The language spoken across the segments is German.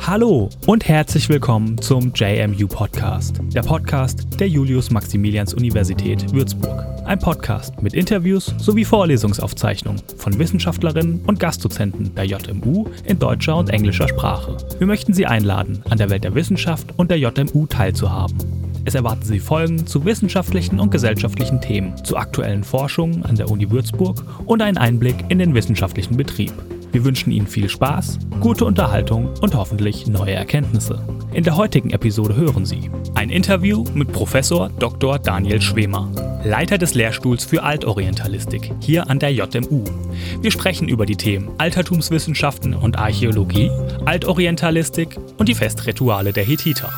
Hallo und herzlich willkommen zum JMU Podcast, der Podcast der Julius-Maximilians-Universität Würzburg. Ein Podcast mit Interviews sowie Vorlesungsaufzeichnungen von Wissenschaftlerinnen und Gastdozenten der JMU in deutscher und englischer Sprache. Wir möchten Sie einladen, an der Welt der Wissenschaft und der JMU teilzuhaben. Es erwarten Sie Folgen zu wissenschaftlichen und gesellschaftlichen Themen, zu aktuellen Forschungen an der Uni Würzburg und einen Einblick in den wissenschaftlichen Betrieb. Wir wünschen Ihnen viel Spaß, gute Unterhaltung und hoffentlich neue Erkenntnisse. In der heutigen Episode hören Sie ein Interview mit Professor Dr. Daniel Schwemer, Leiter des Lehrstuhls für Altorientalistik hier an der JMU. Wir sprechen über die Themen Altertumswissenschaften und Archäologie, Altorientalistik und die Festrituale der Hethiter.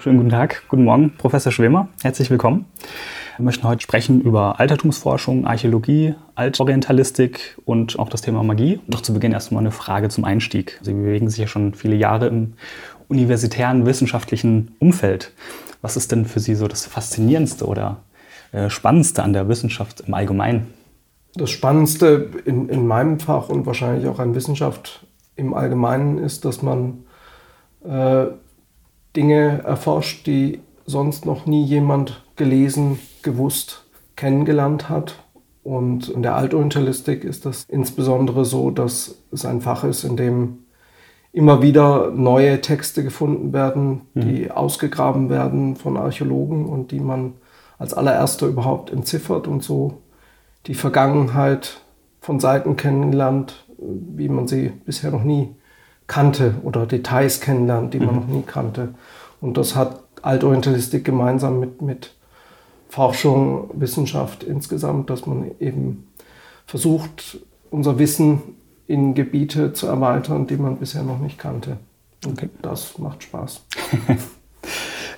Schönen guten Tag, guten Morgen, Professor Schwemer. Herzlich willkommen. Wir möchten heute sprechen über Altertumsforschung, Archäologie, Altorientalistik und auch das Thema Magie. Doch zu Beginn erstmal eine Frage zum Einstieg. Sie bewegen sich ja schon viele Jahre im universitären wissenschaftlichen Umfeld. Was ist denn für Sie so das Faszinierendste oder äh, Spannendste an der Wissenschaft im Allgemeinen? Das Spannendste in, in meinem Fach und wahrscheinlich auch an Wissenschaft im Allgemeinen ist, dass man äh, Dinge erforscht, die sonst noch nie jemand gelesen, gewusst, kennengelernt hat. Und in der Altorientalistik ist das insbesondere so, dass es ein Fach ist, in dem immer wieder neue Texte gefunden werden, mhm. die ausgegraben werden von Archäologen und die man als allererster überhaupt entziffert und so die Vergangenheit von Seiten kennenlernt, wie man sie bisher noch nie kannte oder Details kennenlernt, die man mhm. noch nie kannte. Und das hat Altorientalistik gemeinsam mit, mit Forschung, Wissenschaft insgesamt, dass man eben versucht, unser Wissen in Gebiete zu erweitern, die man bisher noch nicht kannte. Und okay. das macht Spaß.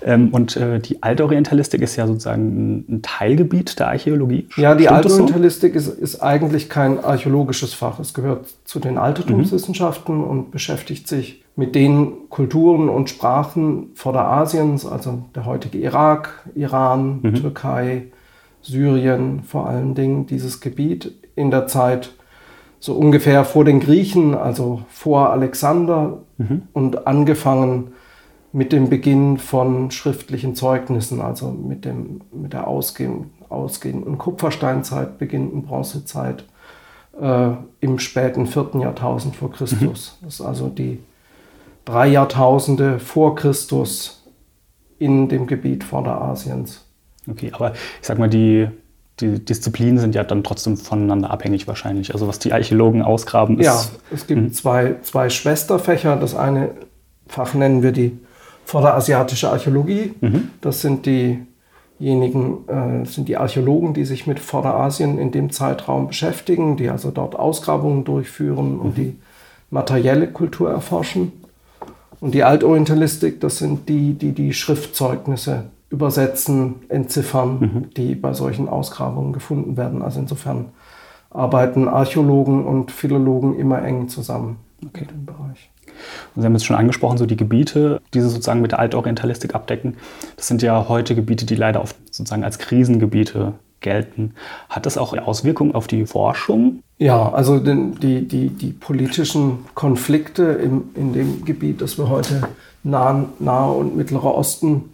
ähm, und äh, die Altorientalistik ist ja sozusagen ein Teilgebiet der Archäologie. Ja, die Altorientalistik so? ist, ist, eigentlich kein archäologisches Fach. Es gehört zu den Altertumswissenschaften mhm. und beschäftigt sich mit den Kulturen und Sprachen Vorderasiens, also der heutige Irak, Iran, mhm. Türkei, Syrien vor allen Dingen, dieses Gebiet in der Zeit so ungefähr vor den Griechen, also vor Alexander mhm. und angefangen mit dem Beginn von schriftlichen Zeugnissen, also mit, dem, mit der ausgehenden, ausgehenden Kupfersteinzeit, beginnenden Bronzezeit äh, im späten vierten Jahrtausend vor Christus. Mhm. Das ist also die drei Jahrtausende vor Christus in dem Gebiet Vorderasiens. Okay, aber ich sag mal, die, die Disziplinen sind ja dann trotzdem voneinander abhängig wahrscheinlich. Also was die Archäologen ausgraben ist. Ja, es gibt mhm. zwei, zwei Schwesterfächer. Das eine Fach nennen wir die Vorderasiatische Archäologie. Mhm. Das sind diejenigen, äh, sind die Archäologen, die sich mit Vorderasien in dem Zeitraum beschäftigen, die also dort Ausgrabungen durchführen und mhm. die materielle Kultur erforschen. Und die Altorientalistik, das sind die, die die Schriftzeugnisse übersetzen, entziffern, mhm. die bei solchen Ausgrabungen gefunden werden. Also insofern arbeiten Archäologen und Philologen immer eng zusammen okay. in dem Bereich. Und Sie haben jetzt schon angesprochen, so die Gebiete, die Sie sozusagen mit der Altorientalistik abdecken. Das sind ja heute Gebiete, die leider oft sozusagen als Krisengebiete gelten. Hat das auch Auswirkungen auf die Forschung? Ja, also die, die, die politischen Konflikte im, in dem Gebiet, das wir heute Nahe, Nahe und Mittlerer Osten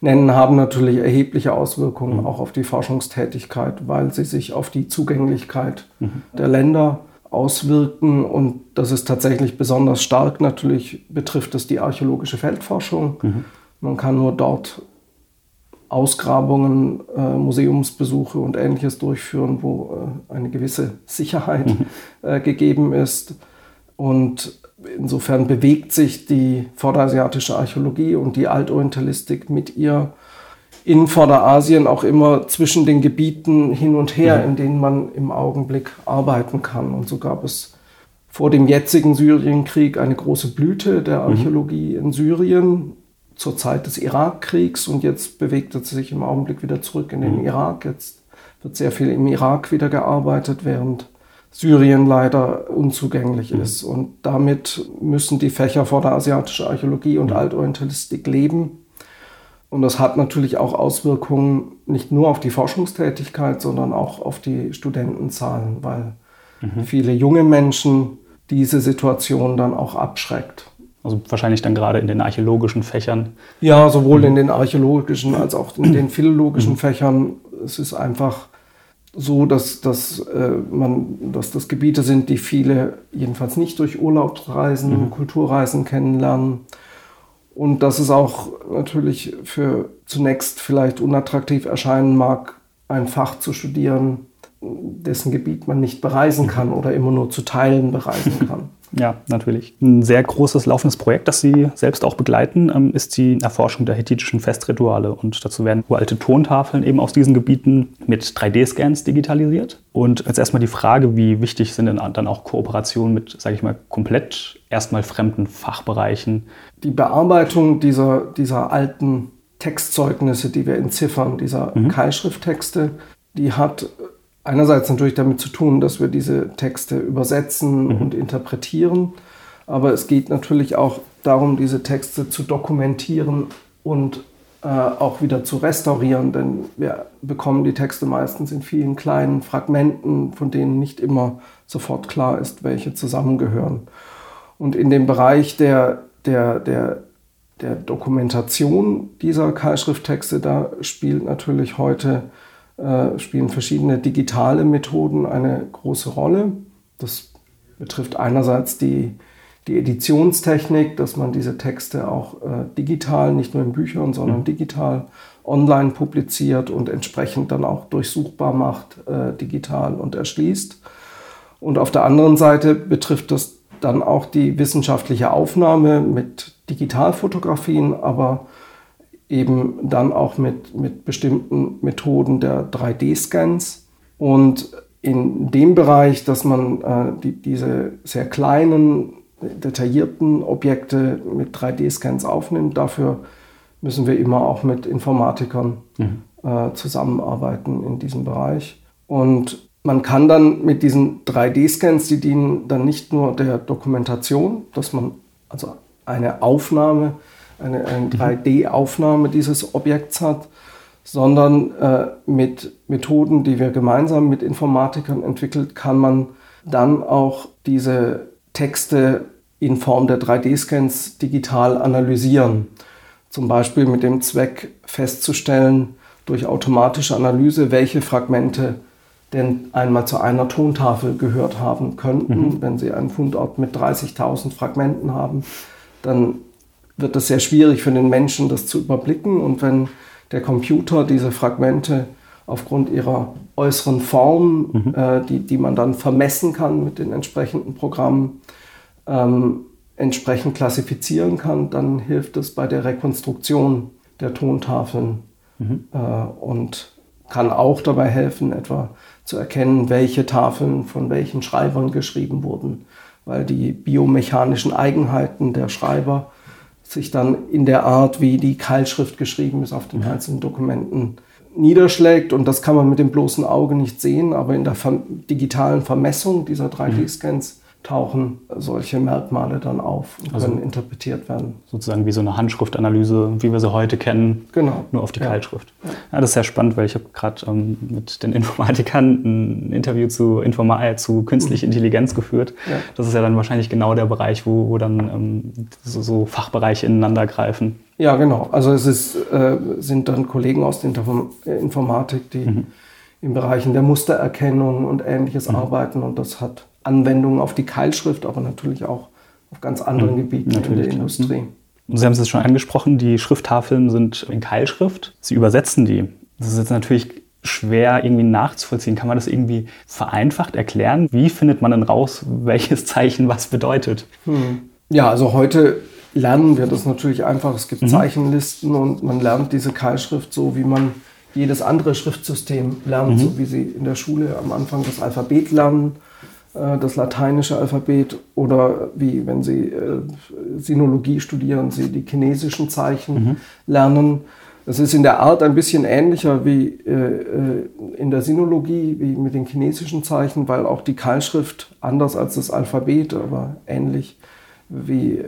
nennen, haben natürlich erhebliche Auswirkungen mhm. auch auf die Forschungstätigkeit, weil sie sich auf die Zugänglichkeit mhm. der Länder auswirken. Und das ist tatsächlich besonders stark. Natürlich betrifft es die archäologische Feldforschung. Mhm. Man kann nur dort Ausgrabungen, äh, Museumsbesuche und ähnliches durchführen, wo äh, eine gewisse Sicherheit mhm. äh, gegeben ist. Und insofern bewegt sich die vorderasiatische Archäologie und die Altorientalistik mit ihr in Vorderasien auch immer zwischen den Gebieten hin und her, mhm. in denen man im Augenblick arbeiten kann. Und so gab es vor dem jetzigen Syrienkrieg eine große Blüte der mhm. Archäologie mhm. in Syrien zur Zeit des Irakkriegs und jetzt bewegt es sich im Augenblick wieder zurück in den mhm. Irak. Jetzt wird sehr viel im Irak wieder gearbeitet, während Syrien leider unzugänglich mhm. ist. Und damit müssen die Fächer vor der asiatischen Archäologie und mhm. Altorientalistik leben. Und das hat natürlich auch Auswirkungen nicht nur auf die Forschungstätigkeit, sondern auch auf die Studentenzahlen, weil mhm. viele junge Menschen diese Situation dann auch abschreckt. Also wahrscheinlich dann gerade in den archäologischen Fächern. Ja, sowohl in den archäologischen als auch in den philologischen mhm. Fächern. Es ist einfach so, dass, dass, äh, man, dass das Gebiete sind, die viele jedenfalls nicht durch Urlaubsreisen, mhm. Kulturreisen kennenlernen. Und dass es auch natürlich für zunächst vielleicht unattraktiv erscheinen mag, ein Fach zu studieren, dessen Gebiet man nicht bereisen kann oder immer nur zu Teilen bereisen kann. Ja, natürlich. Ein sehr großes laufendes Projekt, das Sie selbst auch begleiten, ähm, ist die Erforschung der hethitischen Festrituale. Und dazu werden uralte Tontafeln eben aus diesen Gebieten mit 3D-Scans digitalisiert. Und jetzt erstmal die Frage, wie wichtig sind denn dann auch Kooperationen mit, sage ich mal, komplett erstmal fremden Fachbereichen? Die Bearbeitung dieser, dieser alten Textzeugnisse, die wir entziffern, dieser mhm. Keilschrifttexte, die hat einerseits natürlich damit zu tun, dass wir diese Texte übersetzen mhm. und interpretieren, aber es geht natürlich auch darum, diese Texte zu dokumentieren und äh, auch wieder zu restaurieren, denn wir bekommen die Texte meistens in vielen kleinen Fragmenten, von denen nicht immer sofort klar ist, welche zusammengehören. Und in dem Bereich der, der, der, der Dokumentation dieser Keilschrifttexte, da spielt natürlich heute äh, spielen verschiedene digitale Methoden eine große Rolle. Das betrifft einerseits die, die Editionstechnik, dass man diese Texte auch äh, digital, nicht nur in Büchern, sondern mhm. digital online publiziert und entsprechend dann auch durchsuchbar macht, äh, digital und erschließt. Und auf der anderen Seite betrifft das dann auch die wissenschaftliche Aufnahme mit Digitalfotografien, aber eben dann auch mit, mit bestimmten Methoden der 3D-Scans. Und in dem Bereich, dass man äh, die, diese sehr kleinen, detaillierten Objekte mit 3D-Scans aufnimmt, dafür müssen wir immer auch mit Informatikern mhm. äh, zusammenarbeiten in diesem Bereich. Und man kann dann mit diesen 3D-Scans, die dienen dann nicht nur der Dokumentation, dass man also eine Aufnahme eine, eine 3D-Aufnahme dieses Objekts hat, sondern äh, mit Methoden, die wir gemeinsam mit Informatikern entwickelt, kann man dann auch diese Texte in Form der 3D-Scans digital analysieren. Zum Beispiel mit dem Zweck festzustellen, durch automatische Analyse, welche Fragmente denn einmal zu einer Tontafel gehört haben könnten. Mhm. Wenn Sie einen Fundort mit 30.000 Fragmenten haben, dann wird es sehr schwierig für den Menschen, das zu überblicken. Und wenn der Computer diese Fragmente aufgrund ihrer äußeren Form, mhm. äh, die, die man dann vermessen kann mit den entsprechenden Programmen, ähm, entsprechend klassifizieren kann, dann hilft es bei der Rekonstruktion der Tontafeln mhm. äh, und kann auch dabei helfen, etwa zu erkennen, welche Tafeln von welchen Schreibern geschrieben wurden, weil die biomechanischen Eigenheiten der Schreiber sich dann in der Art, wie die Keilschrift geschrieben ist, auf den einzelnen Dokumenten niederschlägt. Und das kann man mit dem bloßen Auge nicht sehen, aber in der digitalen Vermessung dieser 3D-Scans tauchen solche Merkmale dann auf und also können interpretiert werden. Sozusagen wie so eine Handschriftanalyse, wie wir sie heute kennen, genau. nur auf die ja. Keilschrift. Ja. das ist sehr spannend, weil ich habe gerade ähm, mit den Informatikern ein Interview zu, Informa zu künstlicher mhm. Intelligenz geführt. Ja. Das ist ja dann wahrscheinlich genau der Bereich, wo, wo dann ähm, so, so, Fachbereiche ineinander greifen. Ja, genau. Also es ist, äh, sind dann Kollegen aus der Informatik, die mhm. In Bereichen der Mustererkennung und Ähnliches mhm. arbeiten und das hat Anwendungen auf die Keilschrift, aber natürlich auch auf ganz anderen mhm, Gebieten in der Industrie. Sie haben es schon angesprochen, die Schrifttafeln sind in Keilschrift. Sie übersetzen die. Das ist jetzt natürlich schwer irgendwie nachzuvollziehen. Kann man das irgendwie vereinfacht erklären? Wie findet man denn raus, welches Zeichen was bedeutet? Hm. Ja, also heute lernen wir das natürlich einfach. Es gibt mhm. Zeichenlisten und man lernt diese Keilschrift so, wie man jedes andere Schriftsystem lernt, mhm. so wie sie in der Schule am Anfang das Alphabet lernen äh, das lateinische Alphabet oder wie wenn Sie äh, Sinologie studieren, Sie die chinesischen Zeichen mhm. lernen. Das ist in der Art ein bisschen ähnlicher wie äh, in der Sinologie, wie mit den chinesischen Zeichen, weil auch die Keilschrift anders als das Alphabet, aber ähnlich wie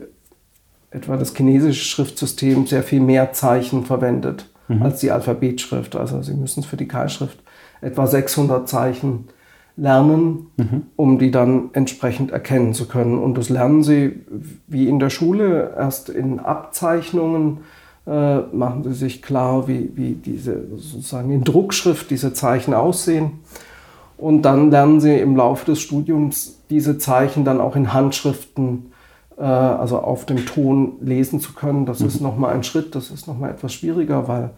etwa das chinesische Schriftsystem sehr viel mehr Zeichen verwendet mhm. als die Alphabetschrift. Also Sie müssen für die Keilschrift etwa 600 Zeichen lernen, mhm. um die dann entsprechend erkennen zu können. Und das lernen Sie wie in der Schule erst in Abzeichnungen. Äh, machen Sie sich klar, wie, wie diese sozusagen in Druckschrift diese Zeichen aussehen. Und dann lernen Sie im Laufe des Studiums diese Zeichen dann auch in Handschriften, also auf dem Ton lesen zu können. Das mhm. ist nochmal ein Schritt, das ist nochmal etwas schwieriger, weil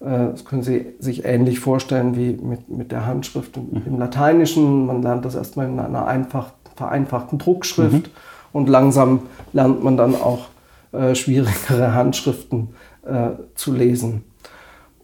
äh, das können Sie sich ähnlich vorstellen wie mit, mit der Handschrift mhm. im Lateinischen. Man lernt das erstmal in einer einfach, vereinfachten Druckschrift mhm. und langsam lernt man dann auch äh, schwierigere Handschriften äh, zu lesen.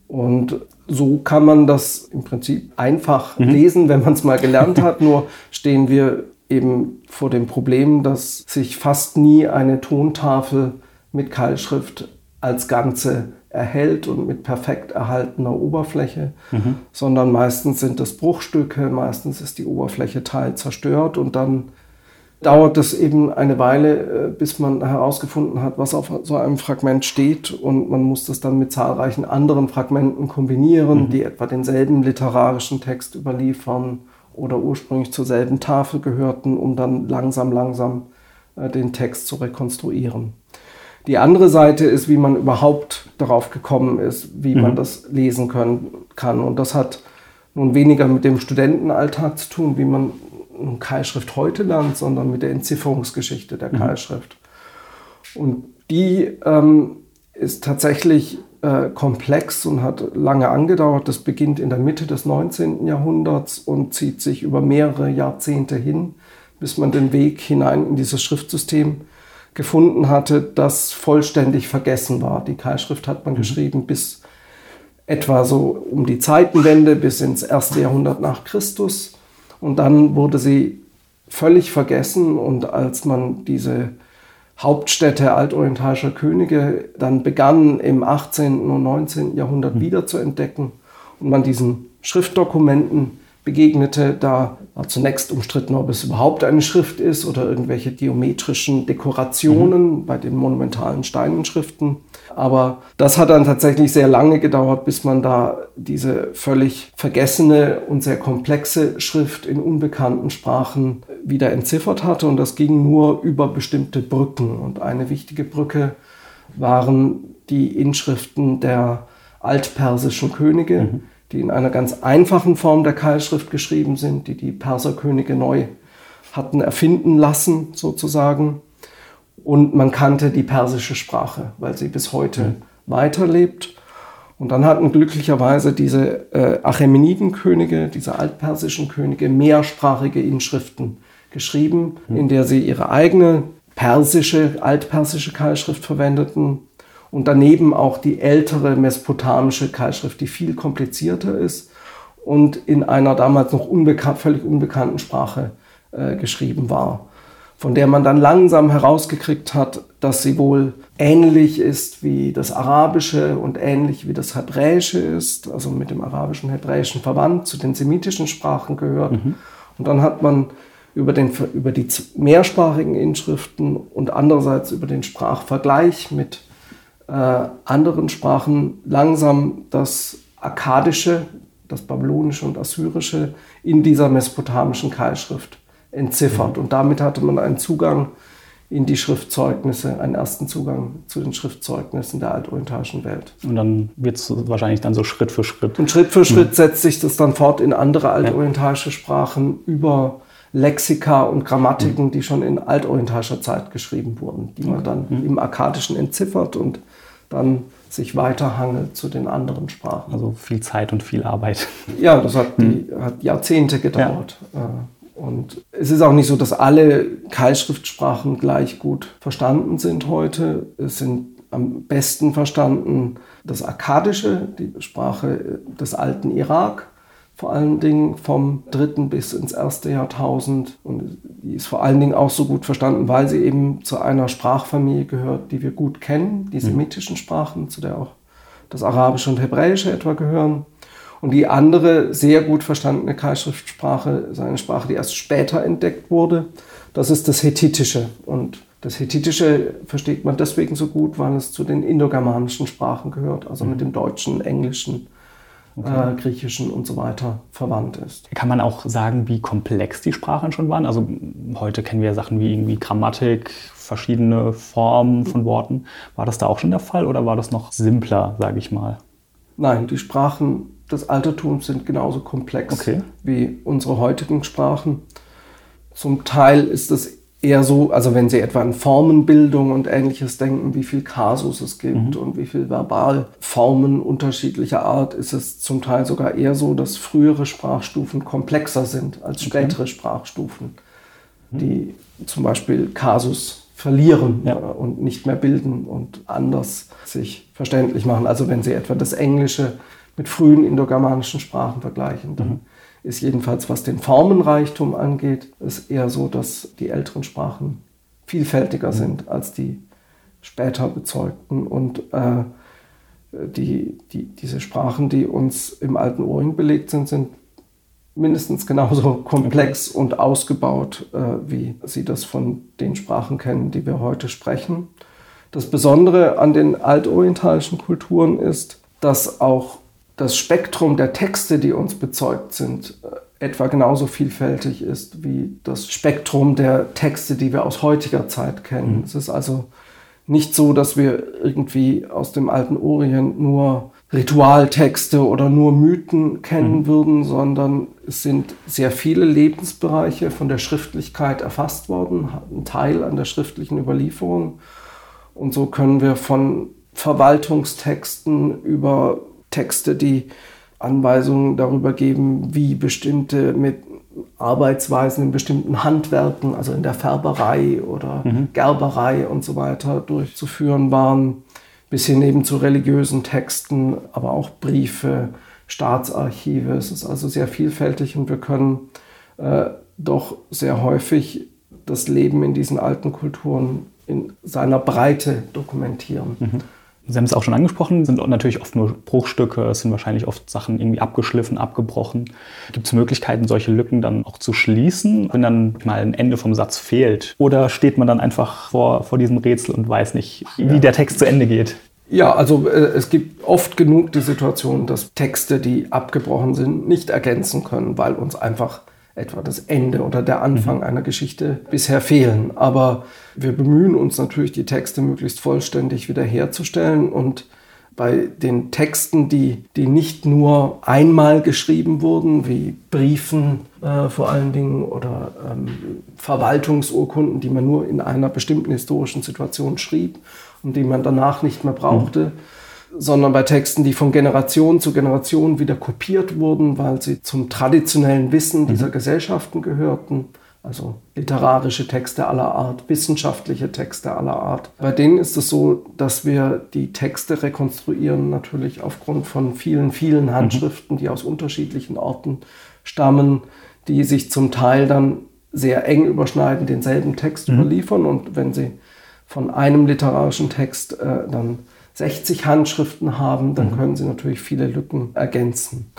Und so kann man das im Prinzip einfach mhm. lesen, wenn man es mal gelernt hat. Nur stehen wir eben vor dem Problem, dass sich fast nie eine Tontafel mit Keilschrift als Ganze erhält und mit perfekt erhaltener Oberfläche, mhm. sondern meistens sind es Bruchstücke, meistens ist die Oberfläche teil zerstört und dann dauert es eben eine Weile, äh, bis man herausgefunden hat, was auf so einem Fragment steht und man muss das dann mit zahlreichen anderen Fragmenten kombinieren, mhm. die etwa denselben literarischen Text überliefern oder ursprünglich zur selben Tafel gehörten, um dann langsam, langsam äh, den Text zu rekonstruieren. Die andere Seite ist, wie man überhaupt darauf gekommen ist, wie mhm. man das lesen können, kann. Und das hat nun weniger mit dem Studentenalltag zu tun, wie man Keilschrift heute lernt, sondern mit der Entzifferungsgeschichte der mhm. Keilschrift. Und die ähm, ist tatsächlich äh, komplex und hat lange angedauert. Das beginnt in der Mitte des 19. Jahrhunderts und zieht sich über mehrere Jahrzehnte hin, bis man den Weg hinein in dieses Schriftsystem gefunden hatte, das vollständig vergessen war. Die Keilschrift hat man mhm. geschrieben bis etwa so um die Zeitenwende, bis ins erste Jahrhundert nach Christus. Und dann wurde sie völlig vergessen und als man diese Hauptstädte altorientalischer Könige dann begann im 18. und 19. Jahrhundert mhm. wieder zu entdecken und man diesen Schriftdokumenten begegnete. Da war zunächst umstritten, ob es überhaupt eine Schrift ist oder irgendwelche geometrischen Dekorationen mhm. bei den monumentalen Steinenschriften. Aber das hat dann tatsächlich sehr lange gedauert, bis man da diese völlig vergessene und sehr komplexe Schrift in unbekannten Sprachen wieder entziffert hatte. Und das ging nur über bestimmte Brücken. Und eine wichtige Brücke waren die Inschriften der altpersischen Könige. Mhm die in einer ganz einfachen Form der Keilschrift geschrieben sind, die die Perserkönige neu hatten erfinden lassen, sozusagen. Und man kannte die persische Sprache, weil sie bis heute mhm. weiterlebt. Und dann hatten glücklicherweise diese äh, Achämenidenkönige, diese altpersischen Könige, mehrsprachige Inschriften geschrieben, mhm. in der sie ihre eigene persische, altpersische Keilschrift verwendeten und daneben auch die ältere mesopotamische Keilschrift, die viel komplizierter ist und in einer damals noch unbekan völlig unbekannten Sprache äh, geschrieben war, von der man dann langsam herausgekriegt hat, dass sie wohl ähnlich ist wie das Arabische und ähnlich wie das Hebräische ist, also mit dem Arabischen Hebräischen verwandt, zu den semitischen Sprachen gehört. Mhm. Und dann hat man über, den, über die mehrsprachigen Inschriften und andererseits über den Sprachvergleich mit anderen Sprachen langsam das Akkadische, das Babylonische und Assyrische in dieser mesopotamischen Keilschrift entziffert. Mhm. Und damit hatte man einen Zugang in die Schriftzeugnisse, einen ersten Zugang zu den Schriftzeugnissen der altorientalischen Welt. Und dann wird es wahrscheinlich dann so Schritt für Schritt. Und Schritt für Schritt mhm. setzt sich das dann fort in andere altorientalische Sprachen über Lexika und Grammatiken, mhm. die schon in altorientalischer Zeit geschrieben wurden, die man dann mhm. im Akkadischen entziffert und dann sich weiterhangelt zu den anderen Sprachen. Also viel Zeit und viel Arbeit. Ja, das hat, die, hm. hat Jahrzehnte gedauert. Ja. Äh, und es ist auch nicht so, dass alle Keilschriftsprachen gleich gut verstanden sind heute. Es sind am besten verstanden das Akkadische, die Sprache des alten Irak vor allen Dingen vom dritten bis ins erste Jahrtausend. Und die ist vor allen Dingen auch so gut verstanden, weil sie eben zu einer Sprachfamilie gehört, die wir gut kennen, die mhm. semitischen Sprachen, zu der auch das Arabische und Hebräische etwa gehören. Und die andere sehr gut verstandene Keilschriftsprache ist eine Sprache, die erst später entdeckt wurde. Das ist das Hethitische. Und Das Hethitische versteht man deswegen so gut, weil es zu den indogermanischen Sprachen gehört, also mit dem Deutschen, Englischen, okay. äh, Griechischen und so weiter verwandt ist. Kann man auch sagen, wie komplex die Sprachen schon waren? Also heute kennen wir Sachen wie irgendwie Grammatik, verschiedene Formen von Worten. War das da auch schon der Fall oder war das noch simpler, sage ich mal? Nein, die Sprachen des Altertums sind genauso komplex okay. wie unsere heutigen Sprachen. Zum Teil ist es eher so, also wenn Sie etwa an Formenbildung und ähnliches denken, wie viel Kasus es gibt mhm. und wie viel Verbalformen unterschiedlicher Art, ist es zum Teil sogar eher so, dass frühere Sprachstufen komplexer sind als spätere okay. Sprachstufen, mhm. die zum Beispiel Kasus verlieren ja. und nicht mehr bilden und anders sich verständlich machen. Also wenn Sie etwa das Englische mit frühen indogermanischen Sprachen vergleichen, dann mhm ist jedenfalls, was den Formenreichtum angeht, ist eher so, dass die älteren Sprachen vielfältiger mhm. sind als die später bezeugten. Und äh, die, die, diese Sprachen, die uns im alten Orient belegt sind, sind mindestens genauso komplex und ausgebaut, äh, wie Sie das von den Sprachen kennen, die wir heute sprechen. Das Besondere an den altorientalischen Kulturen ist, dass auch das Spektrum der Texte, die uns bezeugt sind, äh, etwa genauso vielfältig ist wie das Spektrum der Texte, die wir aus heutiger Zeit kennen. Mhm. Es ist also nicht so, dass wir irgendwie aus dem alten Orient nur Ritualtexte oder nur Mythen kennen mhm. würden, sondern es sind sehr viele Lebensbereiche von der Schriftlichkeit erfasst worden, ein Teil an der schriftlichen Überlieferung. Und so können wir von Verwaltungstexten über Texte, die Anweisungen darüber geben, wie bestimmte mit Arbeitsweisen in bestimmten Handwerken, also in der Färberei oder mhm. Gerberei und so weiter durchzuführen waren, bis hin eben zu religiösen Texten, aber auch Briefe, Staatsarchive. Es ist also sehr vielfältig und wir können äh, doch sehr häufig das Leben in diesen alten Kulturen in seiner Breite dokumentieren. Mhm. Sie haben es auch schon angesprochen, sind natürlich oft nur Bruchstücke, es sind wahrscheinlich oft Sachen irgendwie abgeschliffen, abgebrochen. Gibt es Möglichkeiten, solche Lücken dann auch zu schließen, wenn dann mal ein Ende vom Satz fehlt? Oder steht man dann einfach vor, vor diesem Rätsel und weiß nicht, wie ja. der Text zu Ende geht? Ja, also äh, es gibt oft genug die Situation, dass Texte, die abgebrochen sind, nicht ergänzen können, weil uns einfach etwa das Ende oder der Anfang mhm. einer Geschichte bisher fehlen. Aber wir bemühen uns natürlich, die Texte möglichst vollständig wiederherzustellen und bei den Texten, die, die nicht nur einmal geschrieben wurden, wie Briefen äh, vor allen Dingen oder ähm, Verwaltungsurkunden, die man nur in einer bestimmten historischen Situation schrieb und die man danach nicht mehr brauchte, mhm sondern bei Texten, die von Generation zu Generation wieder kopiert wurden, weil sie zum traditionellen Wissen dieser mhm. Gesellschaften gehörten. Also literarische Texte aller Art, wissenschaftliche Texte aller Art. Bei denen ist es so, dass wir die Texte rekonstruieren, natürlich aufgrund von vielen, vielen mhm. Handschriften, die aus unterschiedlichen Orten stammen, die sich zum Teil dann sehr eng überschneiden, denselben Text mhm. überliefern. Und wenn sie von einem literarischen Text äh, dann 60 Handschriften haben, dann mhm. können Sie natürlich viele Lücken ergänzen.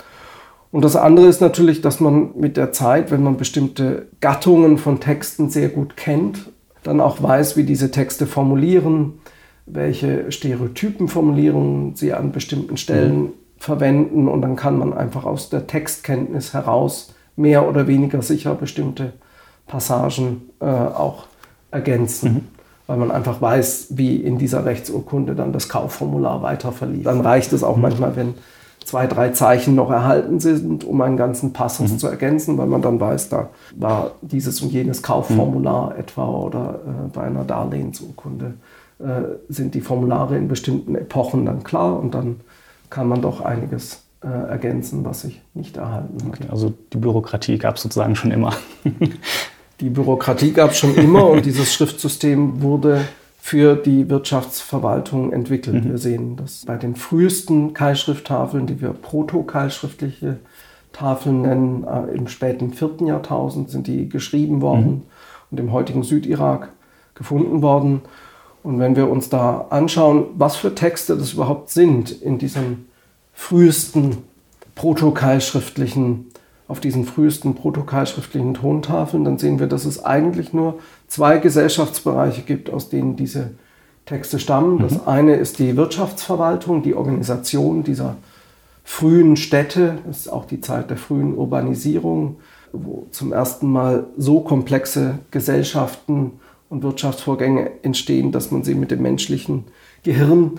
Und das andere ist natürlich, dass man mit der Zeit, wenn man bestimmte Gattungen von Texten sehr gut kennt, dann auch weiß, wie diese Texte formulieren, welche Stereotypenformulierungen sie an bestimmten Stellen mhm. verwenden. Und dann kann man einfach aus der Textkenntnis heraus mehr oder weniger sicher bestimmte Passagen äh, auch ergänzen. Mhm weil man einfach weiß, wie in dieser Rechtsurkunde dann das Kaufformular weiter verlief. Dann reicht es auch mhm. manchmal, wenn zwei, drei Zeichen noch erhalten sind, um einen ganzen Passus mhm. zu ergänzen, weil man dann weiß, da war dieses und jenes Kaufformular mhm. etwa oder äh, bei einer Darlehensurkunde äh, sind die Formulare in bestimmten Epochen dann klar und dann kann man doch einiges äh, ergänzen, was sich nicht erhalten hat. Okay, also die Bürokratie gab es sozusagen schon immer. Die Bürokratie gab es schon immer und dieses Schriftsystem wurde für die Wirtschaftsverwaltung entwickelt. Mhm. Wir sehen das bei den frühesten Keilschrifttafeln, die wir proto-keilschriftliche Tafeln nennen, äh, im späten vierten Jahrtausend sind die geschrieben worden mhm. und im heutigen Südirak gefunden worden. Und wenn wir uns da anschauen, was für Texte das überhaupt sind in diesen frühesten proto-keilschriftlichen auf diesen frühesten protokeilschriftlichen Tontafeln, dann sehen wir, dass es eigentlich nur zwei Gesellschaftsbereiche gibt, aus denen diese Texte stammen. Das mhm. eine ist die Wirtschaftsverwaltung, die Organisation dieser frühen Städte. Das ist auch die Zeit der frühen Urbanisierung, wo zum ersten Mal so komplexe Gesellschaften und Wirtschaftsvorgänge entstehen, dass man sie mit dem menschlichen Gehirn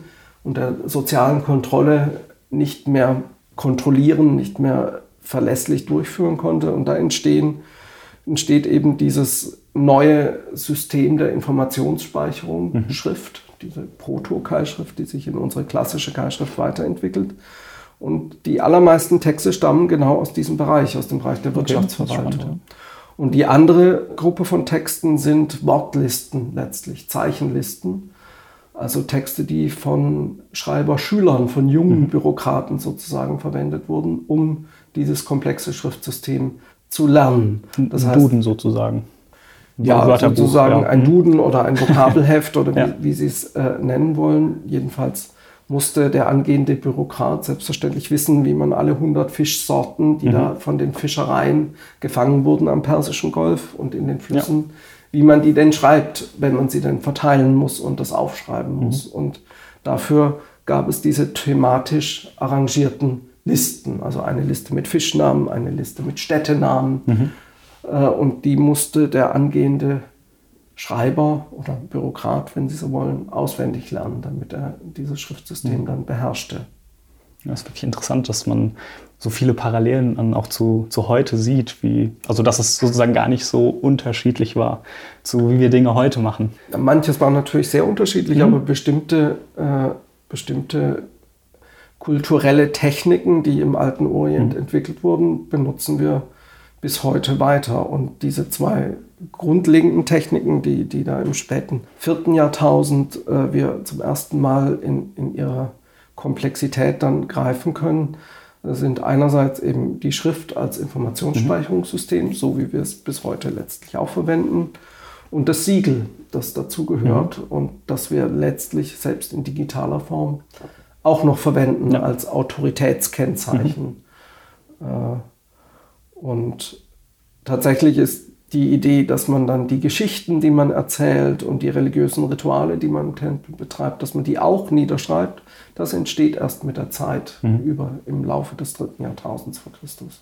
und der sozialen Kontrolle nicht mehr kontrollieren, nicht mehr verlässlich durchführen konnte. Und da entstehen, entsteht eben dieses neue System der Informationsspeicherung, mhm. Schrift, diese Proto-Keilschrift, die sich in unsere klassische Keilschrift weiterentwickelt. Und die allermeisten Texte stammen genau aus diesem Bereich, aus dem Bereich der Wirtschaftsverwaltung. Okay. Und die andere Gruppe von Texten sind Wortlisten letztlich, Zeichenlisten. Also Texte, die von Schreiber-Schülern, von jungen mhm. Bürokraten sozusagen verwendet wurden, um dieses komplexe Schriftsystem zu lernen. Das heißt, Duden sozusagen. Ja, sozusagen ja. ein mhm. Duden oder ein Vokabelheft oder ja. wie, wie, Sie es äh, nennen wollen. Jedenfalls musste der angehende Bürokrat selbstverständlich wissen, wie man alle 100 Fischsorten, die mhm. da von den Fischereien gefangen wurden am Persischen Golf und in den Flüssen, ja. wie man die denn schreibt, wenn man sie denn verteilen muss und das aufschreiben mhm. muss. Und dafür gab es diese thematisch arrangierten Listen, also eine Liste mit Fischnamen, eine Liste mit Städtenamen. Mhm. Äh, und die musste der angehende Schreiber oder Bürokrat, wenn Sie so wollen, auswendig lernen, damit er dieses Schriftsystem mhm. dann beherrschte. Ja, ist wirklich interessant, dass man so viele Parallelen dann auch zu, zu heute sieht, wie, also dass es sozusagen gar nicht so unterschiedlich war, zu wie wir Dinge heute machen. Manches war natürlich sehr unterschiedlich, mhm. aber bestimmte, äh, bestimmte kulturelle Techniken, die im alten Orient mhm. entwickelt wurden, benutzen wir bis heute weiter. Und diese zwei grundlegenden Techniken, die, die da im späten vierten Jahrtausend äh, wir zum ersten Mal in, in ihrer Komplexität dann greifen können, sind einerseits eben die Schrift als Informationsspeicherungssystem, mhm. so wie wir es bis heute letztlich auch verwenden, und das Siegel, das dazugehört mhm. und das wir letztlich selbst in digitaler Form auch noch verwenden ja. als Autoritätskennzeichen. Mhm. Äh, und tatsächlich ist die Idee, dass man dann die Geschichten, die man erzählt und die religiösen Rituale, die man im Tempel betreibt, dass man die auch niederschreibt, das entsteht erst mit der Zeit mhm. über, im Laufe des dritten Jahrtausends vor Christus.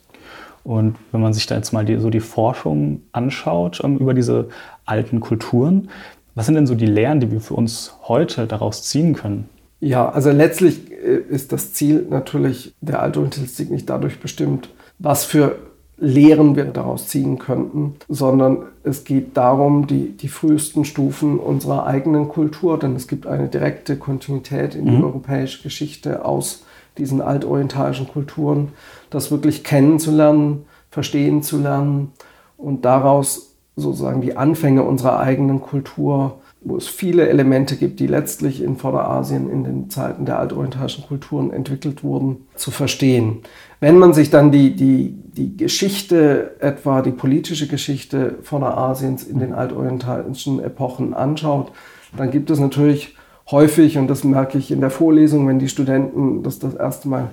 Und wenn man sich da jetzt mal die, so die Forschung anschaut um, ähm, über diese alten Kulturen, was sind denn so die Lehren, die wir für uns heute daraus ziehen können? Ja, also letztlich äh, ist das Ziel natürlich der Altorientalistik nicht dadurch bestimmt, was für Lehren wir daraus ziehen könnten, sondern es geht darum, die, die frühesten Stufen unserer eigenen Kultur, denn es gibt eine direkte Kontinuität in die mhm. europäische Geschichte aus diesen altorientalischen Kulturen, das wirklich kennenzulernen, verstehen zu lernen und daraus sozusagen die Anfänge unserer eigenen Kultur wo es viele Elemente gibt, die letztlich in Vorderasien in den Zeiten der altorientalischen Kulturen entwickelt wurden, zu verstehen. Wenn man sich dann die, die, die Geschichte, etwa die politische Geschichte Vorderasiens in den altorientalischen Epochen anschaut, dann gibt es natürlich häufig, und das merke ich in der Vorlesung, wenn die Studenten das das erste Mal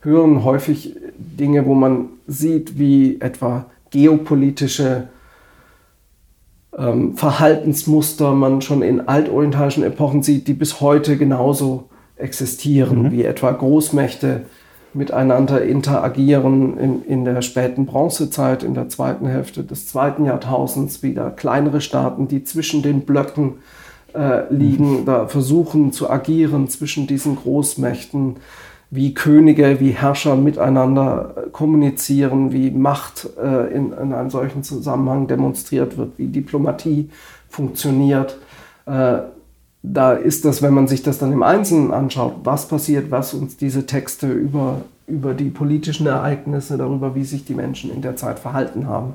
hören, häufig Dinge, wo man sieht, wie etwa geopolitische ähm, Verhaltensmuster man schon in altorientalischen Epochen sieht, die bis heute genauso existieren, mhm. wie etwa Großmächte miteinander interagieren in, in der späten Bronzezeit, in der zweiten Hälfte des zweiten Jahrtausends, wieder kleinere Staaten, die zwischen den Blöcken äh, liegen, mhm. da versuchen zu agieren zwischen diesen Großmächten wie Könige, wie Herrscher miteinander äh, kommunizieren, wie Macht äh, in, in, einem solchen Zusammenhang demonstriert wird, wie Diplomatie funktioniert. Äh, da ist das, wenn man sich das dann im Einzelnen anschaut, was passiert, was uns diese Texte über, über die politischen Ereignisse, darüber, wie sich die Menschen in der Zeit verhalten haben,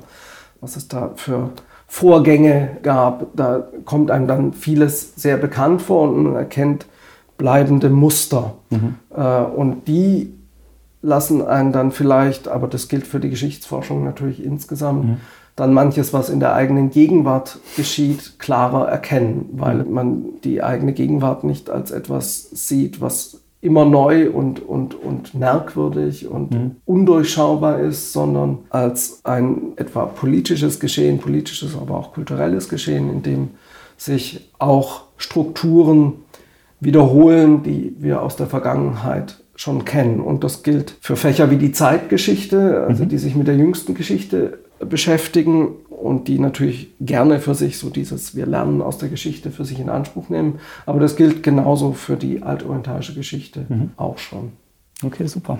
was es da für Vorgänge gab, da kommt einem dann vieles sehr bekannt vor und man erkennt, bleibende Muster. Mhm. Äh, und die lassen einen dann vielleicht, aber das gilt für die Geschichtsforschung natürlich insgesamt, mhm. dann manches, was in der eigenen Gegenwart geschieht, klarer erkennen, weil mhm. man die eigene Gegenwart nicht als etwas sieht, was immer neu und, und, und merkwürdig und mhm. undurchschaubar ist, sondern als ein etwa politisches Geschehen, politisches, aber auch kulturelles Geschehen, in dem sich auch Strukturen wiederholen, die wir aus der Vergangenheit schon kennen. Und das gilt für Fächer wie die Zeitgeschichte, also mhm. die sich mit der jüngsten Geschichte beschäftigen und die natürlich gerne für sich so dieses Wir lernen aus der Geschichte für sich in Anspruch nehmen. Aber das gilt genauso für die altorientalische Geschichte mhm. auch schon. Okay, super.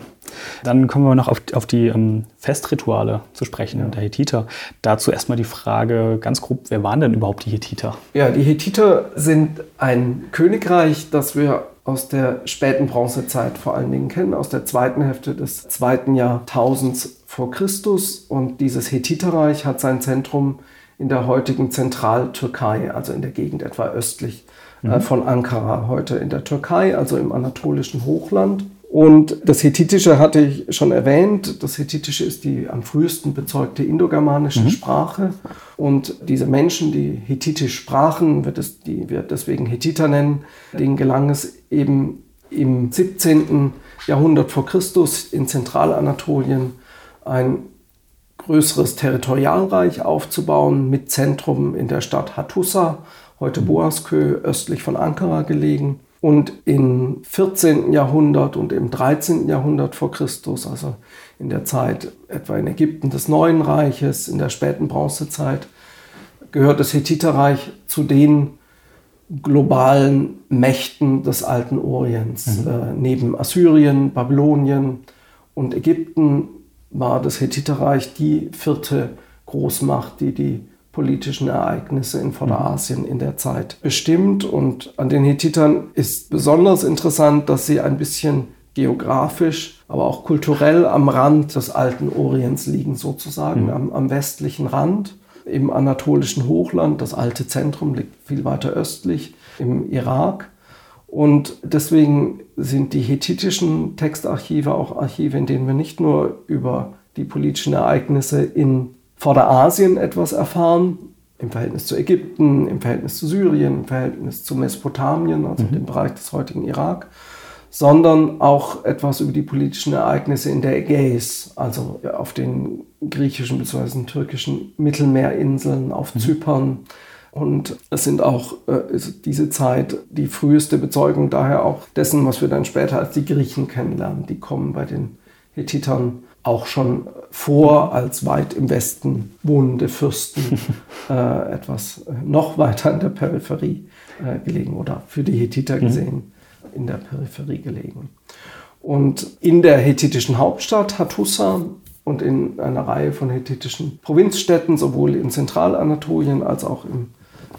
Dann kommen wir noch auf, auf die ähm, Festrituale zu sprechen, ja. der Hethiter. Dazu erstmal die Frage ganz grob, wer waren denn überhaupt die Hethiter? Ja, die Hethiter sind ein Königreich, das wir aus der späten Bronzezeit vor allen Dingen kennen, aus der zweiten Hälfte des zweiten Jahrtausends vor Christus. Und dieses Hethiterreich hat sein Zentrum in der heutigen Zentraltürkei, also in der Gegend etwa östlich äh, mhm. von Ankara, heute in der Türkei, also im anatolischen Hochland. Und das Hethitische hatte ich schon erwähnt. Das Hethitische ist die am frühesten bezeugte indogermanische mhm. Sprache. Und diese Menschen, die Hethitisch sprachen, wird es, die wir deswegen Hethiter nennen, denen gelang es eben im 17. Jahrhundert vor Christus in Zentralanatolien ein größeres Territorialreich aufzubauen mit Zentrum in der Stadt Hattusa, heute mhm. Boaskö, östlich von Ankara gelegen. Und im 14. Jahrhundert und im 13. Jahrhundert vor Christus, also in der Zeit etwa in Ägypten des Neuen Reiches, in der späten Bronzezeit, gehört das Hethiterreich zu den globalen Mächten des alten Orients. Mhm. Äh, neben Assyrien, Babylonien und Ägypten war das Hethiterreich die vierte Großmacht, die die politischen Ereignisse in Vorderasien in der Zeit bestimmt. Und an den Hethitern ist besonders interessant, dass sie ein bisschen geografisch, aber auch kulturell am Rand des alten Orients liegen, sozusagen, mhm. am, am westlichen Rand im anatolischen Hochland. Das alte Zentrum liegt viel weiter östlich im Irak. Und deswegen sind die hethitischen Textarchive auch Archive, in denen wir nicht nur über die politischen Ereignisse in Vorderasien etwas erfahren, im Verhältnis zu Ägypten, im Verhältnis zu Syrien, im Verhältnis zu Mesopotamien, also mhm. dem Bereich des heutigen Irak, sondern auch etwas über die politischen Ereignisse in der Ägäis, also auf den griechischen bzw. türkischen Mittelmeerinseln, auf mhm. Zypern. Und es sind auch äh, diese Zeit die früheste Bezeugung daher auch dessen, was wir dann später als die Griechen kennenlernen. Die kommen bei den Hethitern auch schon vor als weit im Westen wohnende Fürsten äh, etwas äh, noch weiter in der Peripherie äh, gelegen oder für die Hethiter mhm. gesehen in der Peripherie gelegen. Und in der hethitischen Hauptstadt Hattusa und in einer Reihe von hethitischen Provinzstädten, sowohl in Zentralanatolien als auch im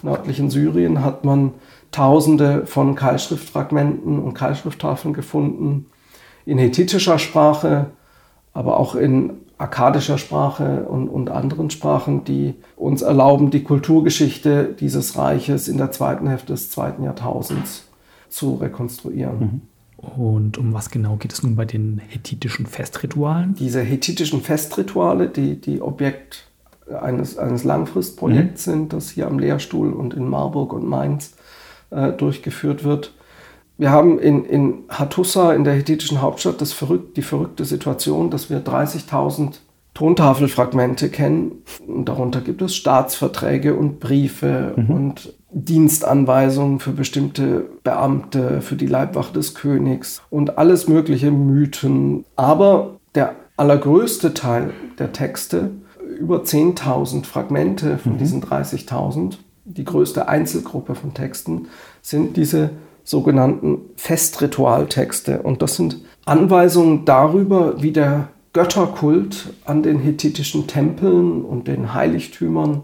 nördlichen Syrien, hat man Tausende von Keilschriftfragmenten und Keilschrifttafeln gefunden in hethitischer Sprache, aber auch in akkadischer Sprache und, und, anderen Sprachen, die uns erlauben, die Kulturgeschichte dieses Reiches in der zweiten Hälfte des zweiten Jahrtausends zu rekonstruieren. Mhm. Und um was genau geht es nun bei den hethitischen Festritualen? Diese hethitischen Festrituale, die, die Objekt eines, eines Langfristprojekts mhm. sind, das hier am Lehrstuhl und in Marburg und Mainz äh, durchgeführt wird, wir haben in, in Hattusa, in der hethitischen Hauptstadt, das verrückt, die verrückte Situation, dass wir 30.000 Tontafelfragmente kennen. Und darunter gibt es Staatsverträge und Briefe mhm. und Dienstanweisungen für bestimmte Beamte, für die Leibwache des Königs und alles mögliche Mythen. Aber der allergrößte Teil der Texte, über 10.000 Fragmente von mhm. diesen 30.000, die größte Einzelgruppe von Texten, sind diese sogenannten Festritualtexte. Und das sind Anweisungen darüber, wie der Götterkult an den hethitischen Tempeln und den Heiligtümern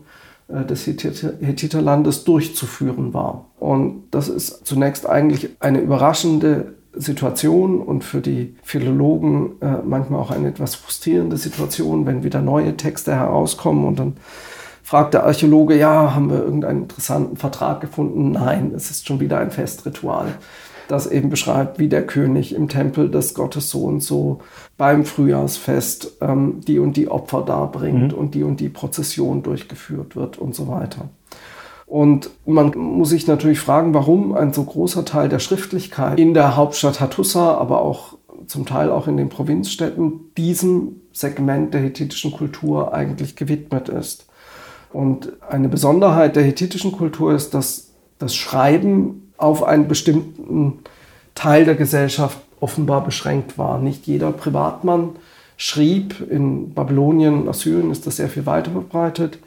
äh, des Hethiterlandes durchzuführen war. Und das ist zunächst eigentlich eine überraschende Situation und für die Philologen äh, manchmal auch eine etwas frustrierende Situation, wenn wieder neue Texte herauskommen und dann fragt der Archäologe, ja, haben wir irgendeinen interessanten Vertrag gefunden? Nein, es ist schon wieder ein Festritual, das eben beschreibt, wie der König im Tempel des Gottes so und so beim Frühjahrsfest ähm, die und die Opfer darbringt mhm. und die und die Prozession durchgeführt wird und so weiter. Und man muss sich natürlich fragen, warum ein so großer Teil der Schriftlichkeit in der Hauptstadt Hattusa, aber auch zum Teil auch in den Provinzstädten diesem Segment der hethitischen Kultur eigentlich gewidmet ist. Und eine Besonderheit der hethitischen Kultur ist, dass das Schreiben auf einen bestimmten Teil der Gesellschaft offenbar beschränkt war. Nicht jeder Privatmann schrieb. In Babylonien, Assyrien ist das sehr viel weiter verbreitet.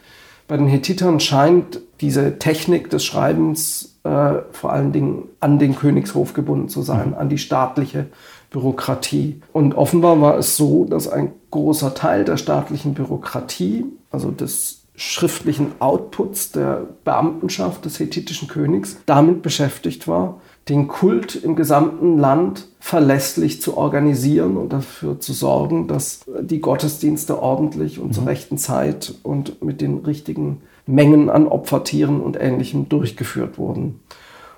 Bei den Hethitern scheint diese Technik des Schreibens äh, vor allen Dingen an den Königshof gebunden zu sein, an die staatliche Bürokratie. Und offenbar war es so, dass ein großer Teil der staatlichen Bürokratie, also des schriftlichen Outputs der Beamtenschaft des hethitischen Königs, damit beschäftigt war, den Kult im gesamten Land verlässlich zu organisieren und dafür zu sorgen, dass die Gottesdienste ordentlich und mhm. zur rechten Zeit und mit den richtigen Mengen an Opfertieren und Ähnlichem durchgeführt wurden.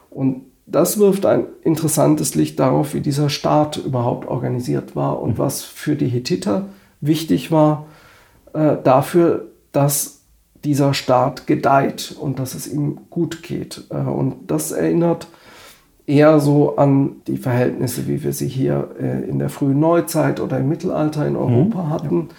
Und das wirft ein interessantes Licht darauf, wie dieser Staat überhaupt organisiert war und mhm. was für die Hethiter wichtig war, äh, dafür, dass dieser Staat gedeiht und dass es ihm gut geht. Äh, und das erinnert eher so an die Verhältnisse, wie wir sie hier äh, in der frühen Neuzeit oder im Mittelalter in Europa mhm. hatten,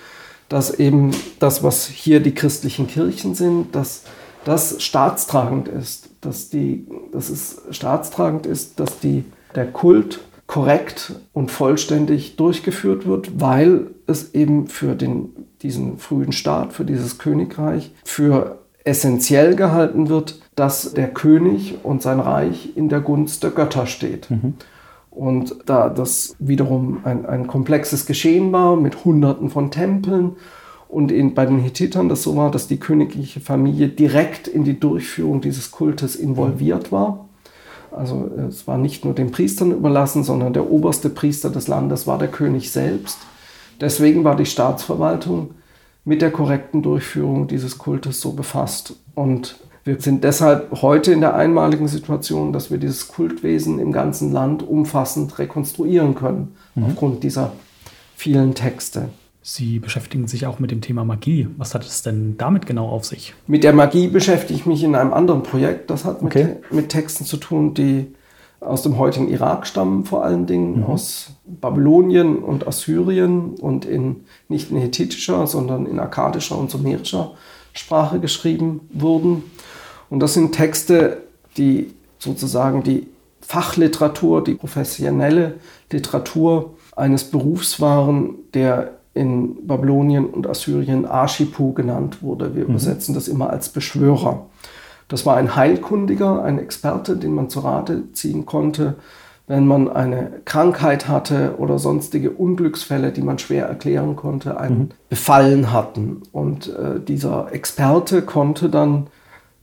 dass eben das, was hier die christlichen Kirchen sind, dass das staatstragend ist, dass, die, dass es staatstragend ist, dass die, der Kult korrekt und vollständig durchgeführt wird, weil es eben für den, diesen frühen Staat, für dieses Königreich, für essentiell gehalten wird, dass der König und sein Reich in der Gunst der Götter steht. Mhm. Und da das wiederum ein, ein komplexes Geschehen war mit Hunderten von Tempeln und in, bei den Hethitern das so war, dass die königliche Familie direkt in die Durchführung dieses Kultes involviert war. Also es war nicht nur den Priestern überlassen, sondern der oberste Priester des Landes war der König selbst. Deswegen war die Staatsverwaltung mit der korrekten Durchführung dieses Kultes so befasst. Und wir sind deshalb heute in der einmaligen Situation, dass wir dieses Kultwesen im ganzen Land umfassend rekonstruieren können, mhm. aufgrund dieser vielen Texte. Sie beschäftigen sich auch mit dem Thema Magie. Was hat es denn damit genau auf sich? Mit der Magie beschäftige ich mich in einem anderen Projekt. Das hat mit, okay. mit Texten zu tun, die aus dem heutigen Irak stammen, vor allen Dingen mhm. aus Babylonien und Assyrien und in, nicht in hethitischer, sondern in akkadischer und sumerischer Sprache geschrieben wurden. Und das sind Texte, die sozusagen die Fachliteratur, die professionelle Literatur eines Berufs waren, der in Babylonien und Assyrien Archipu genannt wurde. Wir mhm. übersetzen das immer als Beschwörer. Das war ein Heilkundiger, ein Experte, den man zu Rate ziehen konnte, wenn man eine Krankheit hatte oder sonstige Unglücksfälle, die man schwer erklären konnte, einen mhm. befallen hatten. Und äh, dieser Experte konnte dann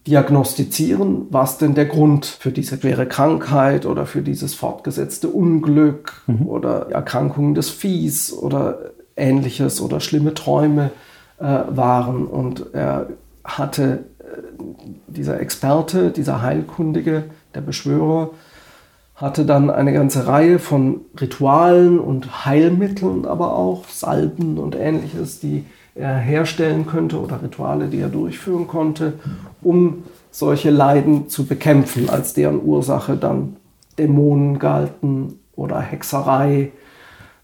diagnostizieren, was denn der Grund für diese schwere Krankheit oder für dieses fortgesetzte Unglück mhm. oder Erkrankungen des Viehs oder ähnliches oder schlimme Träume äh, waren. Und er hatte, äh, dieser Experte, dieser Heilkundige, der Beschwörer, hatte dann eine ganze Reihe von Ritualen und Heilmitteln, aber auch Salben und ähnliches, die er herstellen könnte oder Rituale, die er durchführen konnte, um solche Leiden zu bekämpfen, als deren Ursache dann Dämonen galten oder Hexerei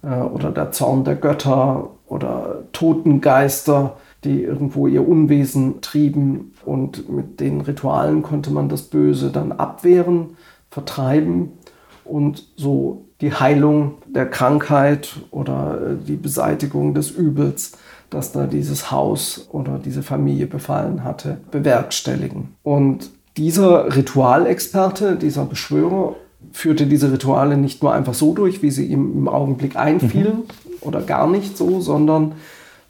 oder der Zorn der Götter oder Totengeister, die irgendwo ihr Unwesen trieben. Und mit den Ritualen konnte man das Böse dann abwehren, vertreiben und so die Heilung der Krankheit oder äh, die Beseitigung des Übels, das da dieses Haus oder diese Familie befallen hatte, bewerkstelligen. Und dieser Ritualexperte, dieser Beschwörer, führte diese Rituale nicht nur einfach so durch, wie sie ihm im Augenblick einfielen mhm. oder gar nicht so, sondern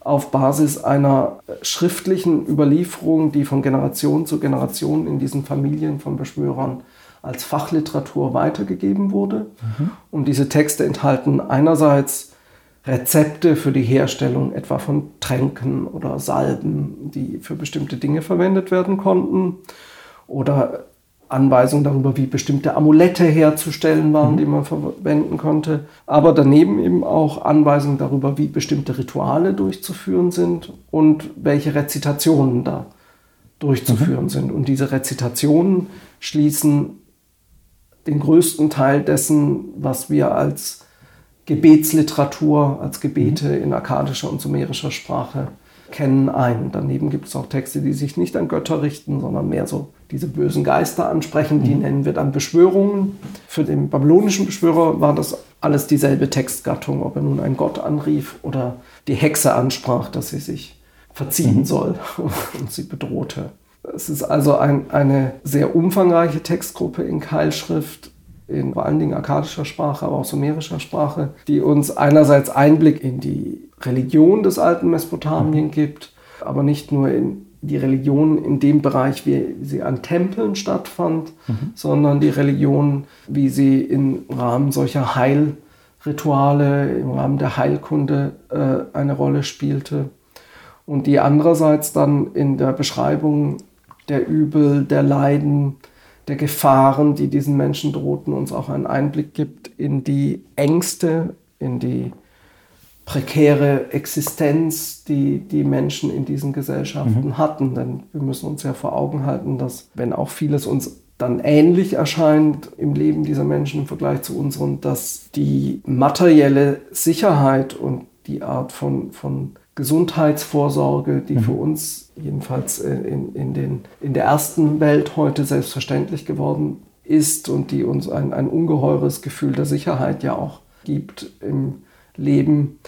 auf Basis einer schriftlichen Überlieferung, die von Generation zu Generation in diesen Familien von Beschwörern als Fachliteratur weitergegeben wurde. Mhm. Und diese Texte enthalten einerseits Rezepte für die Herstellung etwa von Tränken oder Salben, die für bestimmte Dinge verwendet werden konnten, oder Anweisungen darüber, wie bestimmte Amulette herzustellen waren, mhm. die man verwenden konnte, aber daneben eben auch Anweisungen darüber, wie bestimmte Rituale durchzuführen sind und welche Rezitationen da durchzuführen mhm. sind. Und diese Rezitationen schließen den größten Teil dessen, was wir als Gebetsliteratur, als Gebete mhm. in akkadischer und sumerischer Sprache kennen, ein. Daneben gibt es auch Texte, die sich nicht an Götter richten, sondern mehr so diese bösen Geister ansprechen. Mhm. Die nennen wir dann Beschwörungen. Für den babylonischen Beschwörer war das alles dieselbe Textgattung, ob er nun einen Gott anrief oder die Hexe ansprach, dass sie sich verziehen mhm. soll und sie bedrohte. Es ist also ein, eine sehr umfangreiche Textgruppe in Keilschrift, in vor allen Dingen akkadischer Sprache, aber auch sumerischer Sprache, die uns einerseits Einblick in die Religion des alten Mesopotamien mhm. gibt, aber nicht nur in die Religion in dem Bereich, wie sie an Tempeln stattfand, mhm. sondern die Religion, wie sie im Rahmen solcher Heilrituale, im Rahmen der Heilkunde äh, eine Rolle spielte. Und die andererseits dann in der Beschreibung der Übel, der Leiden, der Gefahren, die diesen Menschen drohten, uns auch einen Einblick gibt in die Ängste, in die prekäre Existenz, die die Menschen in diesen Gesellschaften mhm. hatten. Denn wir müssen uns ja vor Augen halten, dass wenn auch vieles uns dann ähnlich erscheint im Leben dieser Menschen im Vergleich zu unseren, dass die materielle Sicherheit und die Art von, von Gesundheitsvorsorge, die mhm. für uns jedenfalls in, in, den, in der ersten Welt heute selbstverständlich geworden ist und die uns ein, ein ungeheures Gefühl der Sicherheit ja auch gibt im Leben,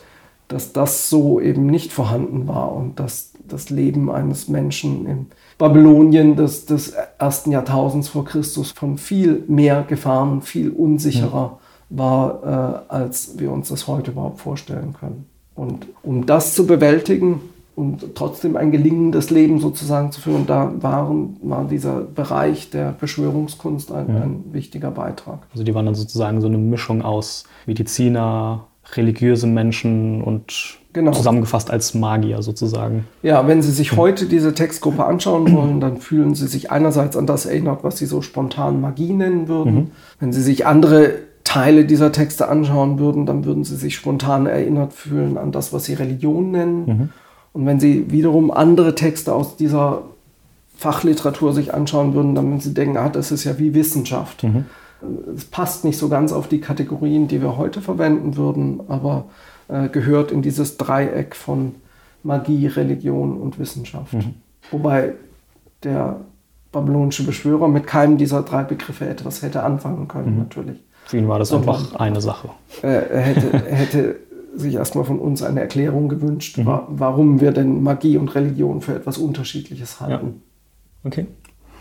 dass das so eben nicht vorhanden war und dass das Leben eines Menschen in Babylonien des, des ersten Jahrtausends vor Christus von viel mehr Gefahren, viel unsicherer ja. war, äh, als wir uns das heute überhaupt vorstellen können. Und um das zu bewältigen und trotzdem ein gelingendes Leben sozusagen zu führen, da waren, war dieser Bereich der Beschwörungskunst ein, ja. ein wichtiger Beitrag. Also die waren dann sozusagen so eine Mischung aus Mediziner, religiösen Menschen und genau. zusammengefasst als Magier sozusagen. Ja, wenn Sie sich heute diese Textgruppe anschauen wollen, dann fühlen Sie sich einerseits an das erinnert, was Sie so spontan Magie nennen würden. Mhm. Wenn Sie sich andere Teile dieser Texte anschauen würden, dann würden sie sich spontan erinnert fühlen an das, was sie Religion nennen. Mhm. Und wenn sie wiederum andere Texte aus dieser Fachliteratur sich anschauen würden, dann würden sie denken, ah, das ist ja wie Wissenschaft. Mhm. Es passt nicht so ganz auf die Kategorien, die wir heute verwenden würden, aber äh, gehört in dieses Dreieck von Magie, Religion und Wissenschaft. Mhm. Wobei der babylonische Beschwörer mit keinem dieser drei Begriffe etwas hätte anfangen können, mhm. natürlich. Für ihn war das einfach eine Sache. Er hätte, er hätte sich erstmal von uns eine Erklärung gewünscht, mhm. warum wir denn Magie und Religion für etwas Unterschiedliches halten. Ja. Okay.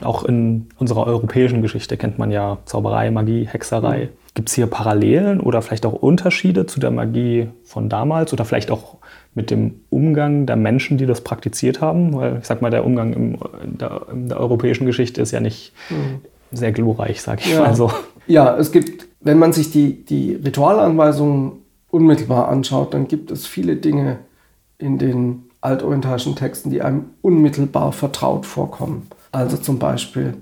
Auch in unserer europäischen Geschichte kennt man ja Zauberei, Magie, Hexerei. Mhm. Gibt es hier Parallelen oder vielleicht auch Unterschiede zu der Magie von damals oder vielleicht auch mit dem Umgang der Menschen, die das praktiziert haben? Weil ich sag mal, der Umgang im, in, der, in der europäischen Geschichte ist ja nicht mhm. sehr glorreich, sag ich ja. mal so. Ja, es gibt wenn man sich die, die Ritualanweisungen unmittelbar anschaut, dann gibt es viele Dinge in den altorientalischen Texten, die einem unmittelbar vertraut vorkommen. Also zum Beispiel,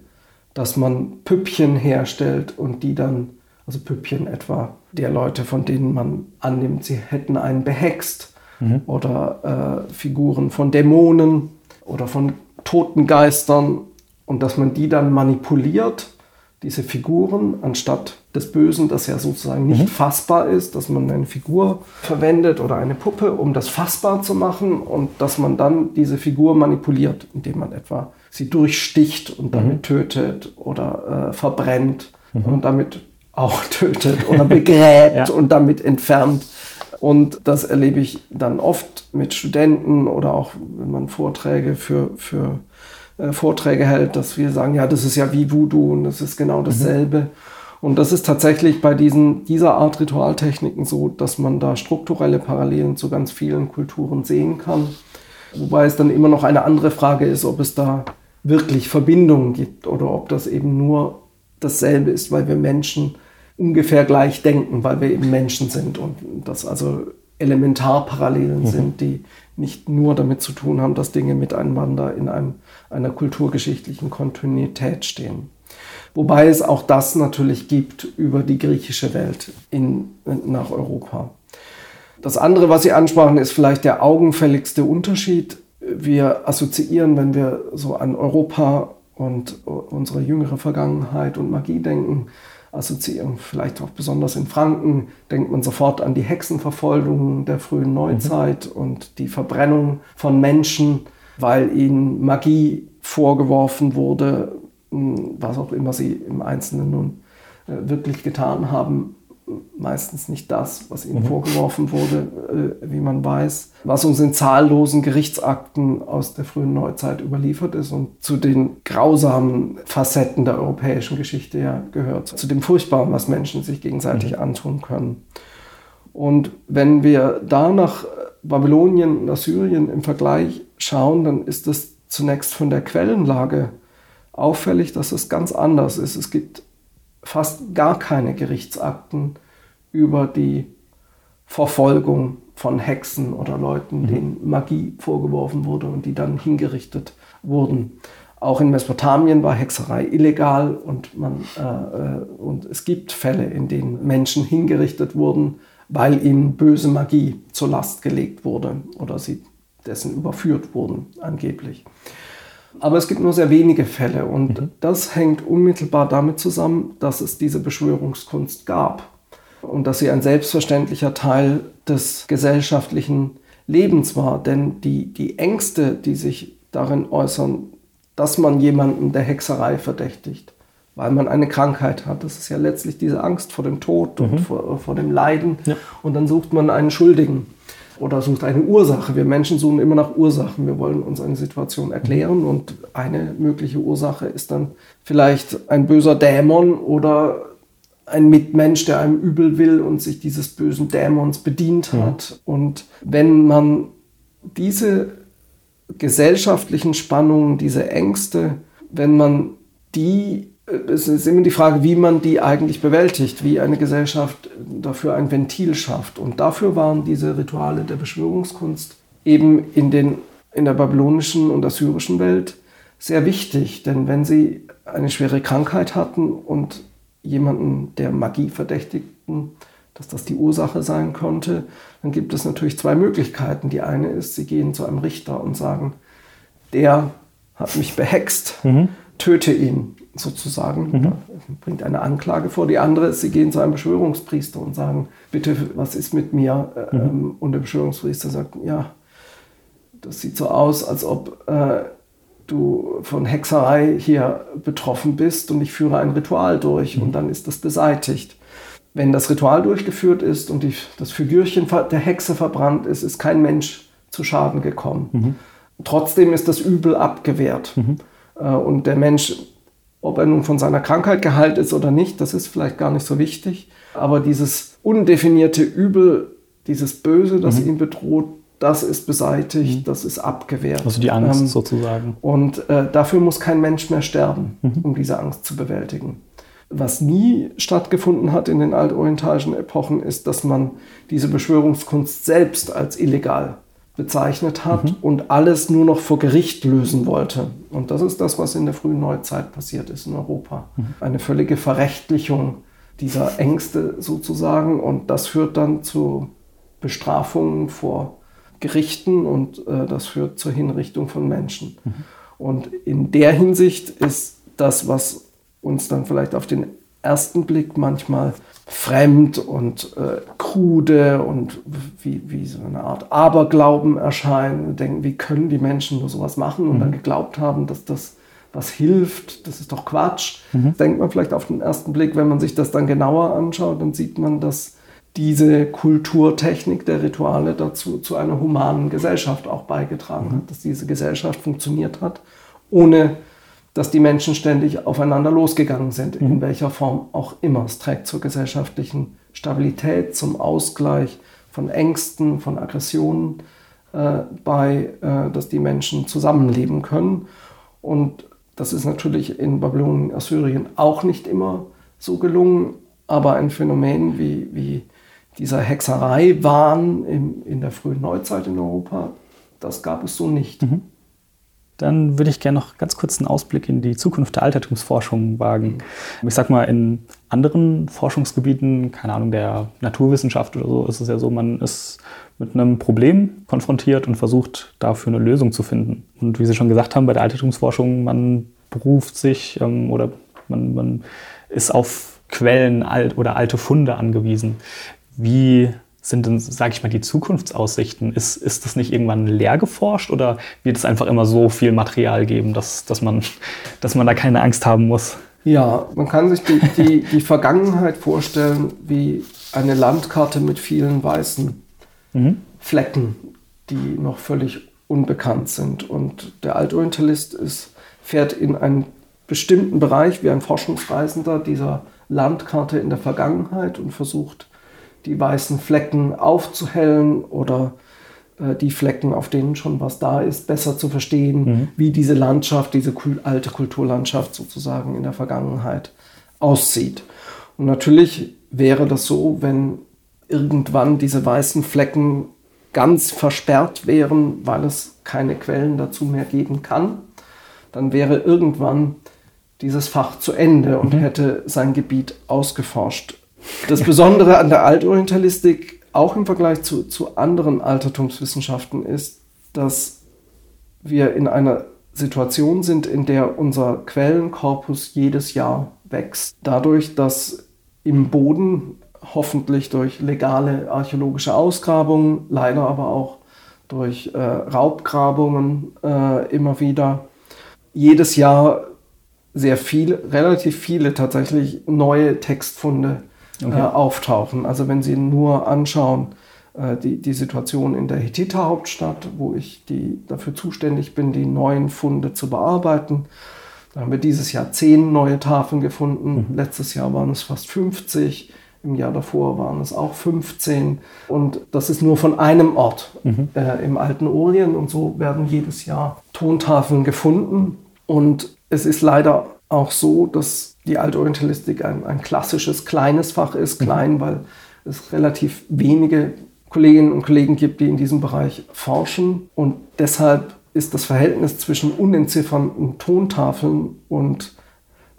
dass man Püppchen herstellt und die dann, also Püppchen etwa der Leute, von denen man annimmt, sie hätten einen behext mhm. oder äh, Figuren von Dämonen oder von toten Geistern und dass man die dann manipuliert diese Figuren anstatt des Bösen, das ja sozusagen nicht mhm. fassbar ist, dass man eine Figur verwendet oder eine Puppe, um das fassbar zu machen und dass man dann diese Figur manipuliert, indem man etwa sie durchsticht und damit mhm. tötet oder äh, verbrennt mhm. und damit auch tötet oder begräbt ja. und damit entfernt. Und das erlebe ich dann oft mit Studenten oder auch wenn man Vorträge für, für äh, Vorträge hält, dass wir sagen, ja, das ist ja wie Voodoo und das ist genau mhm. dasselbe. Mhm. Und das ist tatsächlich bei diesen, dieser Art Ritualtechniken so, dass man da strukturelle Parallelen zu ganz vielen Kulturen sehen kann. Wobei es dann immer noch eine andere Frage ist, ob es da wirklich Verbindungen gibt oder ob das eben nur dasselbe ist, weil wir Menschen ungefähr gleich denken, weil wir eben Menschen sind und das also Elementarparallelen mhm. sind, die nicht nur damit zu tun haben, dass Dinge miteinander in einem, einer kulturgeschichtlichen Kontinuität stehen. Wobei es auch das natürlich gibt über die griechische Welt in, nach Europa. Das andere, was Sie ansprachen, ist vielleicht der augenfälligste Unterschied wir assoziieren, wenn wir so an Europa und unsere jüngere Vergangenheit und Magie denken, assoziieren vielleicht auch besonders in Franken, denkt man sofort an die Hexenverfolgung der frühen Neuzeit mhm. und die Verbrennung von Menschen, weil ihnen Magie vorgeworfen wurde, was auch immer sie im Einzelnen nun äh, wirklich getan haben meistens nicht das, was ihnen mhm. vorgeworfen wurde, äh, wie man weiß, was uns in zahllosen Gerichtsakten aus der frühen Neuzeit überliefert ist und zu den grausamen Facetten der europäischen Geschichte ja gehört, zu dem Furchtbaren, was Menschen sich gegenseitig mhm. antun können. Und wenn wir da nach Babylonien und Assyrien im Vergleich schauen, dann ist es zunächst von der Quellenlage auffällig, dass es ganz anders ist. Es gibt fast gar keine Gerichtsakten über die Verfolgung von Hexen oder Leuten, mhm. denen Magie vorgeworfen wurde und die dann hingerichtet wurden. Auch in Mesopotamien war Hexerei illegal und, man, äh, äh und es gibt Fälle, in denen Menschen hingerichtet wurden, weil ihnen böse Magie zur Last gelegt wurde oder sie dessen überführt wurden, angeblich. Aber es gibt nur sehr wenige Fälle und mhm. das hängt unmittelbar damit zusammen, dass es diese Beschwörungskunst gab und dass sie ein selbstverständlicher Teil des gesellschaftlichen Lebens war. Denn die, die Ängste, die sich darin äußern, dass man jemanden der Hexerei verdächtigt, weil man eine Krankheit hat. Das ist ja letztlich diese Angst vor dem Tod und mhm. vor, vor, dem Leiden. Ja. Und dann sucht man einen Schuldigen oder sucht eine Ursache. Wir Menschen suchen immer nach Ursachen. Wir wollen uns eine Situation erklären und eine mögliche Ursache ist dann vielleicht ein böser Dämon oder ein Mitmensch, der einem übel will und sich dieses bösen Dämons bedient hat. Ja. Und wenn man diese gesellschaftlichen Spannungen, diese Ängste, wenn man die es ist immer die Frage, wie man die eigentlich bewältigt, wie eine Gesellschaft dafür ein Ventil schafft. Und dafür waren diese Rituale der Beschwörungskunst eben in, den, in der babylonischen und assyrischen Welt sehr wichtig. Denn wenn sie eine schwere Krankheit hatten und jemanden der Magie verdächtigten, dass das die Ursache sein konnte, dann gibt es natürlich zwei Möglichkeiten. Die eine ist, sie gehen zu einem Richter und sagen, der hat mich behext, mhm. töte ihn sozusagen, mhm. bringt eine Anklage vor. Die andere ist, sie gehen zu einem Beschwörungspriester und sagen, bitte, was ist mit mir? Mhm. Ähm, und der Beschwörungspriester sagt, ja, das sieht so aus, als ob äh, du von Hexerei hier betroffen bist und ich führe ein Ritual durch mhm. und dann ist das beseitigt. Wenn das Ritual durchgeführt ist und die, das Figürchen der Hexe verbrannt ist, ist kein Mensch zu Schaden gekommen. Mhm. Trotzdem ist das Übel abgewehrt. Mhm. Äh, und der Mensch ob er nun von seiner Krankheit geheilt ist oder nicht, das ist vielleicht gar nicht so wichtig. Aber dieses undefinierte Übel, dieses Böse, das mhm. ihn bedroht, das ist beseitigt, mhm. das ist abgewehrt. Also die Angst ähm, sozusagen. Und äh, dafür muss kein Mensch mehr sterben, mhm. um diese Angst zu bewältigen. Was nie stattgefunden hat in den altorientalischen Epochen, ist, dass man diese Beschwörungskunst selbst als illegal bezeichnet hat mhm. und alles nur noch vor Gericht lösen wollte. Und das ist das, was in der frühen Neuzeit passiert ist in Europa. Mhm. Eine völlige Verrechtlichung dieser Ängste sozusagen und das führt dann zu Bestrafungen vor Gerichten und äh, das führt zur Hinrichtung von Menschen. Mhm. Und in der Hinsicht ist das, was uns dann vielleicht auf den ersten Blick manchmal fremd und äh, krude und wie, wie so eine Art Aberglauben erscheinen. Wir denken, wie können die Menschen nur sowas machen und mhm. dann geglaubt haben, dass das was hilft, das ist doch Quatsch. Mhm. denkt man vielleicht auf den ersten Blick, wenn man sich das dann genauer anschaut, dann sieht man, dass diese Kulturtechnik der Rituale dazu zu einer humanen Gesellschaft auch beigetragen mhm. hat, dass diese Gesellschaft funktioniert hat, ohne dass die Menschen ständig aufeinander losgegangen sind, in mhm. welcher Form auch immer. Es trägt zur gesellschaftlichen Stabilität, zum Ausgleich von Ängsten, von Aggressionen äh, bei, äh, dass die Menschen zusammenleben können. Und das ist natürlich in Babylonien, Assyrien auch nicht immer so gelungen, aber ein Phänomen wie, wie dieser Hexerei-Wahn in, in der frühen Neuzeit in Europa, das gab es so nicht. Mhm. Dann würde ich gerne noch ganz kurz einen Ausblick in die Zukunft der Altertumsforschung wagen. Ich sag mal, in anderen Forschungsgebieten, keine Ahnung, der Naturwissenschaft oder so, ist es ja so, man ist mit einem Problem konfrontiert und versucht dafür eine Lösung zu finden. Und wie Sie schon gesagt haben, bei der Altertumsforschung, man beruft sich ähm, oder man, man ist auf Quellen alt oder alte Funde angewiesen. Wie sind denn, sage ich mal, die Zukunftsaussichten? Ist, ist das nicht irgendwann leer geforscht oder wird es einfach immer so viel Material geben, dass, dass, man, dass man da keine Angst haben muss? Ja, man kann sich die, die, die Vergangenheit vorstellen wie eine Landkarte mit vielen weißen mhm. Flecken, die noch völlig unbekannt sind. Und der Altorientalist ist, fährt in einen bestimmten Bereich wie ein Forschungsreisender dieser Landkarte in der Vergangenheit und versucht, die weißen Flecken aufzuhellen oder äh, die Flecken, auf denen schon was da ist, besser zu verstehen, mhm. wie diese Landschaft, diese alte Kulturlandschaft sozusagen in der Vergangenheit aussieht. Und natürlich wäre das so, wenn irgendwann diese weißen Flecken ganz versperrt wären, weil es keine Quellen dazu mehr geben kann, dann wäre irgendwann dieses Fach zu Ende und mhm. hätte sein Gebiet ausgeforscht. Das Besondere an der Altorientalistik, auch im Vergleich zu, zu anderen Altertumswissenschaften, ist, dass wir in einer Situation sind, in der unser Quellenkorpus jedes Jahr wächst. Dadurch, dass im Boden hoffentlich durch legale archäologische Ausgrabungen, leider aber auch durch äh, Raubgrabungen äh, immer wieder jedes Jahr sehr viel, relativ viele tatsächlich neue Textfunde okay. äh, auftauchen. Also wenn Sie nur anschauen, äh, die, die Situation in der Hethiter-Hauptstadt, wo ich die, dafür zuständig bin, die neuen Funde zu bearbeiten, da haben wir dieses Jahr zehn neue Tafeln gefunden. Mhm. Letztes Jahr waren es fast 50. Im Jahr davor waren es auch 15. Und das ist nur von einem Ort mhm. äh, im alten Orient. Und so werden jedes Jahr Tontafeln gefunden. Und es ist leider auch so, dass die Altorientalistik ein, ein klassisches kleines Fach ist. Mhm. Klein, weil es relativ wenige Kolleginnen und Kollegen gibt, die in diesem Bereich forschen. Und deshalb ist das Verhältnis zwischen unentziffernden Tontafeln und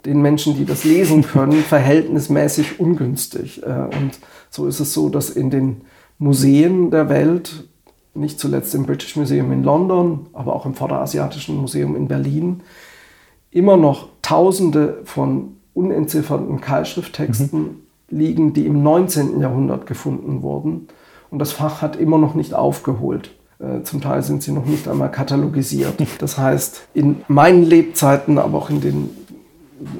den Menschen, die das lesen können, verhältnismäßig ungünstig. Äh, und so ist es so, dass in den Museen der Welt, nicht zuletzt im British Museum in London, aber auch im Vorderasiatischen Museum in Berlin, immer noch Tausende von unentzifferten Keilschrifttexten mhm. liegen, die im 19. Jahrhundert gefunden wurden. Und das Fach hat immer noch nicht aufgeholt. Äh, zum Teil sind sie noch nicht einmal katalogisiert. Das heißt, in meinen Lebzeiten, aber auch in den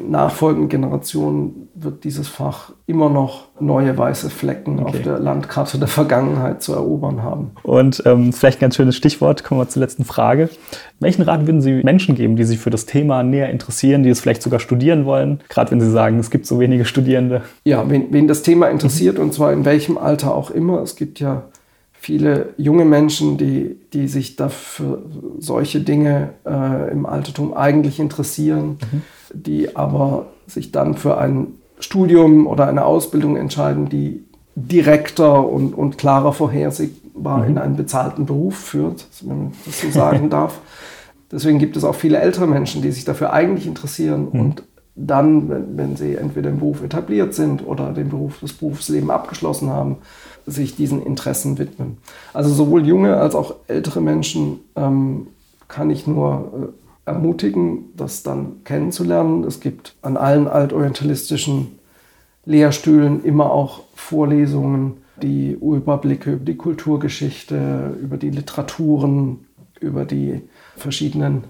nachfolgenden Generationen wird dieses Fach immer noch neue weiße Flecken okay. auf der Landkarte der Vergangenheit zu erobern haben. Und ähm, vielleicht ein ganz schönes Stichwort, kommen wir zur letzten Frage. Welchen Rat würden Sie Menschen geben, die sich für das Thema näher interessieren, die es vielleicht sogar studieren wollen, gerade wenn Sie sagen, es gibt so wenige Studierende? Ja, wen, wen das Thema interessiert, mhm. und zwar in welchem Alter auch immer, es gibt ja viele junge Menschen, die, die sich dafür solche Dinge äh, im Altertum eigentlich interessieren, mhm. die aber sich dann für ein Studium oder eine Ausbildung entscheiden, die direkter und, und klarer vorhersehbar mhm. in einen bezahlten Beruf führt, wenn man das so sagen darf. Deswegen gibt es auch viele ältere Menschen, die sich dafür eigentlich interessieren mhm. und dann, wenn, wenn sie entweder im Beruf etabliert sind oder den Beruf, das Berufsleben abgeschlossen haben, sich diesen Interessen widmen. Also sowohl junge als auch ältere Menschen ähm, kann ich nur äh, ermutigen, das dann kennenzulernen. Es gibt an allen altorientalistischen Lehrstühlen immer auch Vorlesungen, die Überblicke über die Kulturgeschichte, über die Literaturen, über die verschiedenen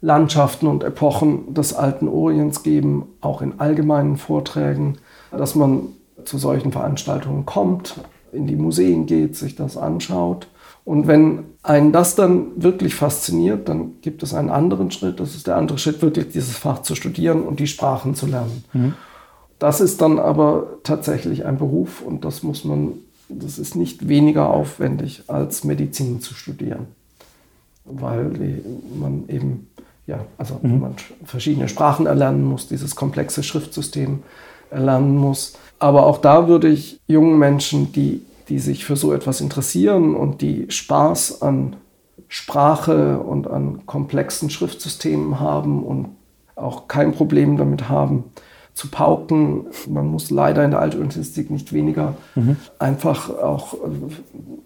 Landschaften und Epochen des alten Orients geben, auch in allgemeinen Vorträgen, dass man zu solchen Veranstaltungen kommt, in die Museen geht, sich das anschaut. Und wenn einen das dann wirklich fasziniert, dann gibt es einen anderen Schritt. Das ist der andere Schritt, wirklich dieses Fach zu studieren und die Sprachen zu lernen. Mhm. Das ist dann aber tatsächlich ein Beruf und das muss man, das ist nicht weniger aufwendig als Medizin zu studieren. Weil die, man eben, ja, also mhm. man verschiedene Sprachen erlernen muss, dieses komplexe Schriftsystem erlernen muss. Aber auch da würde ich jungen Menschen, die, die sich für so etwas interessieren und die Spaß an Sprache und an komplexen Schriftsystemen haben und auch kein Problem damit haben, zu pauken. Man muss leider in der Altorientistik nicht weniger mhm. einfach auch äh,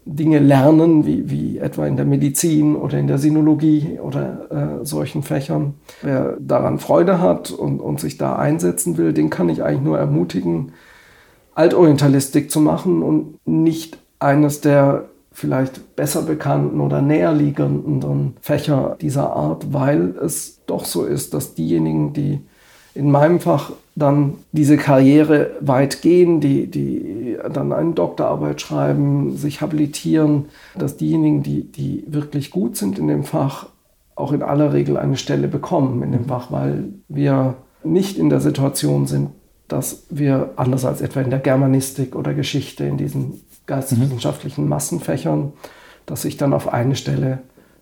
Dinge lernen, wie, wie etwa in der Medizin oder in der Sinologie oder äh, solchen Fächern. Wer daran Freude hat und, und sich da einsetzen will, den kann ich eigentlich nur ermutigen, Altorientalistik zu machen und nicht eines der vielleicht besser bekannten oder näherliegenden Fächer dieser Art, weil es doch so ist, dass diejenigen, die in meinem Fach dann diese Karriere weit gehen, die, die dann eine Doktorarbeit schreiben, sich habilitieren, dass diejenigen, die, die wirklich gut sind in dem Fach, auch in aller Regel eine Stelle bekommen in dem Fach, weil wir nicht in der Situation sind, dass wir anders als etwa in der Germanistik oder Geschichte, in diesen geisteswissenschaftlichen mhm. Massenfächern, dass sich dann auf eine Stelle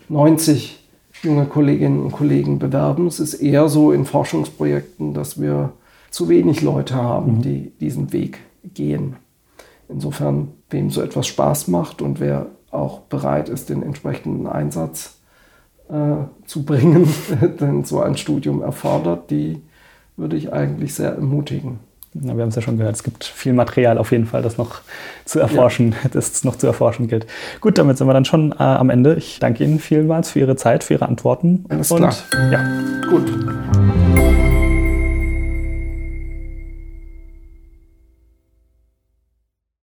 90 junge Kolleginnen und Kollegen bewerben. Es ist eher so in Forschungsprojekten, dass wir zu wenig Leute haben, mhm. die diesen Weg gehen. Insofern, wem so etwas Spaß macht und wer auch bereit ist, den entsprechenden Einsatz äh, zu bringen, denn so ein Studium erfordert, die würde ich eigentlich sehr ermutigen. Ja, wir haben es ja schon gehört, es gibt viel Material auf jeden Fall, das noch zu erforschen, ja. das noch zu erforschen gilt. Gut, damit sind wir dann schon äh, am Ende. Ich danke Ihnen vielmals für Ihre Zeit, für Ihre Antworten. Alles Und, klar. Ja, gut.